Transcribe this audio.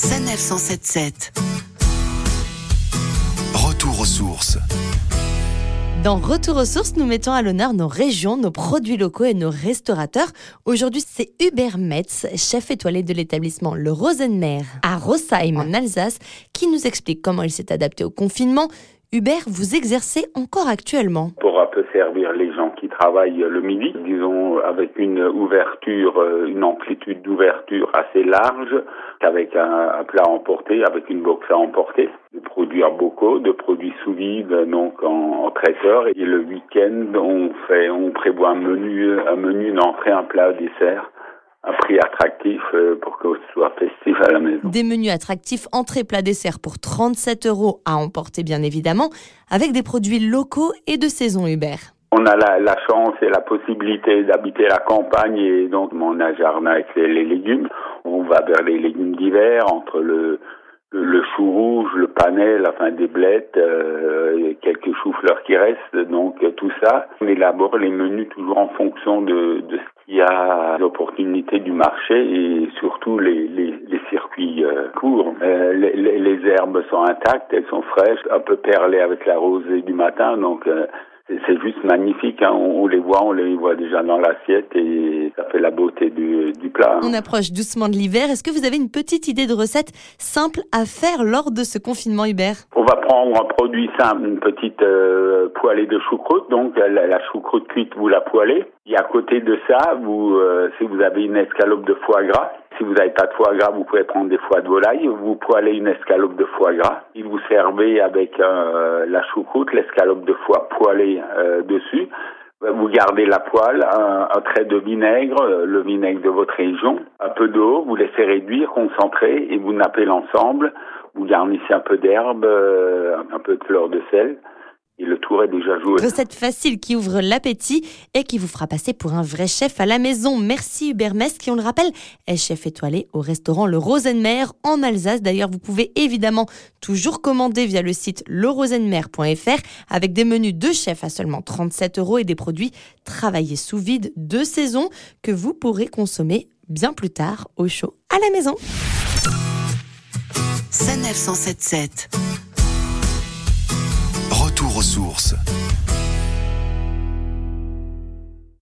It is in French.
Sanef 177. Retour aux sources. Dans Retour aux sources, nous mettons à l'honneur nos régions, nos produits locaux et nos restaurateurs. Aujourd'hui, c'est Hubert Metz, chef étoilé de l'établissement Le Rosenmer à Rosheim en Alsace, qui nous explique comment il s'est adapté au confinement. Hubert, vous exercez encore actuellement? Pour un peu servir les travaillent le midi, disons avec une ouverture, euh, une amplitude d'ouverture assez large, avec un, plat à emporter, avec une box à emporter, de produits en bocaux, de produits sous vide, donc en, traiteur. Et le week-end, on fait, on prévoit un menu, un menu d'entrée, un plat, un dessert un prix attractif euh, pour que ce soit festif à la maison. Des menus attractifs, entrée, plat, dessert pour 37 euros à emporter bien évidemment, avec des produits locaux et de saison Hubert. On a la, chance et la possibilité d'habiter la campagne et donc mon a jardin avec les, légumes. On va vers les légumes d'hiver entre le, le, chou rouge, le panel, enfin des blettes, euh, quelques choux-fleurs qui restent, donc tout ça. On élabore les menus toujours en fonction de, de ce qu'il y a l'opportunité du marché et surtout les, les, les circuits euh, courts. Euh, les, les, herbes sont intactes, elles sont fraîches, un peu perlées avec la rosée du matin, donc euh, c'est juste magnifique. Hein. On, les voit, on les voit déjà dans l'assiette et ça fait la beauté du, du plat. On approche doucement de l'hiver. Est-ce que vous avez une petite idée de recette simple à faire lors de ce confinement, Hubert? On va prendre un produit simple, une petite euh, poêlée de choucroute. Donc la, la, choucroute cuite, vous la poêlez. Et à côté de ça, vous, euh, si vous avez une escalope de foie gras, si vous n'avez pas de foie gras, vous pouvez prendre des foies de volaille. Vous poêlez une escalope de foie gras. Et vous servez avec euh, la choucroute, l'escalope de foie poêlée euh, dessus. Vous gardez la poêle, un, trait de vinaigre, euh, le vinaigre de votre région, un peu d'eau, vous laissez réduire, concentrer et vous nappez l'ensemble. Vous garnissez un peu d'herbe, un peu de fleur de sel et le tour est déjà joué. Recette facile qui ouvre l'appétit et qui vous fera passer pour un vrai chef à la maison. Merci Hubert Mess, qui, on le rappelle, est chef étoilé au restaurant Le Rosenmer en Alsace. D'ailleurs, vous pouvez évidemment toujours commander via le site lerosenmer.fr avec des menus de chef à seulement 37 euros et des produits travaillés sous vide de saison que vous pourrez consommer bien plus tard au chaud à la maison. Sanef 177 ressources.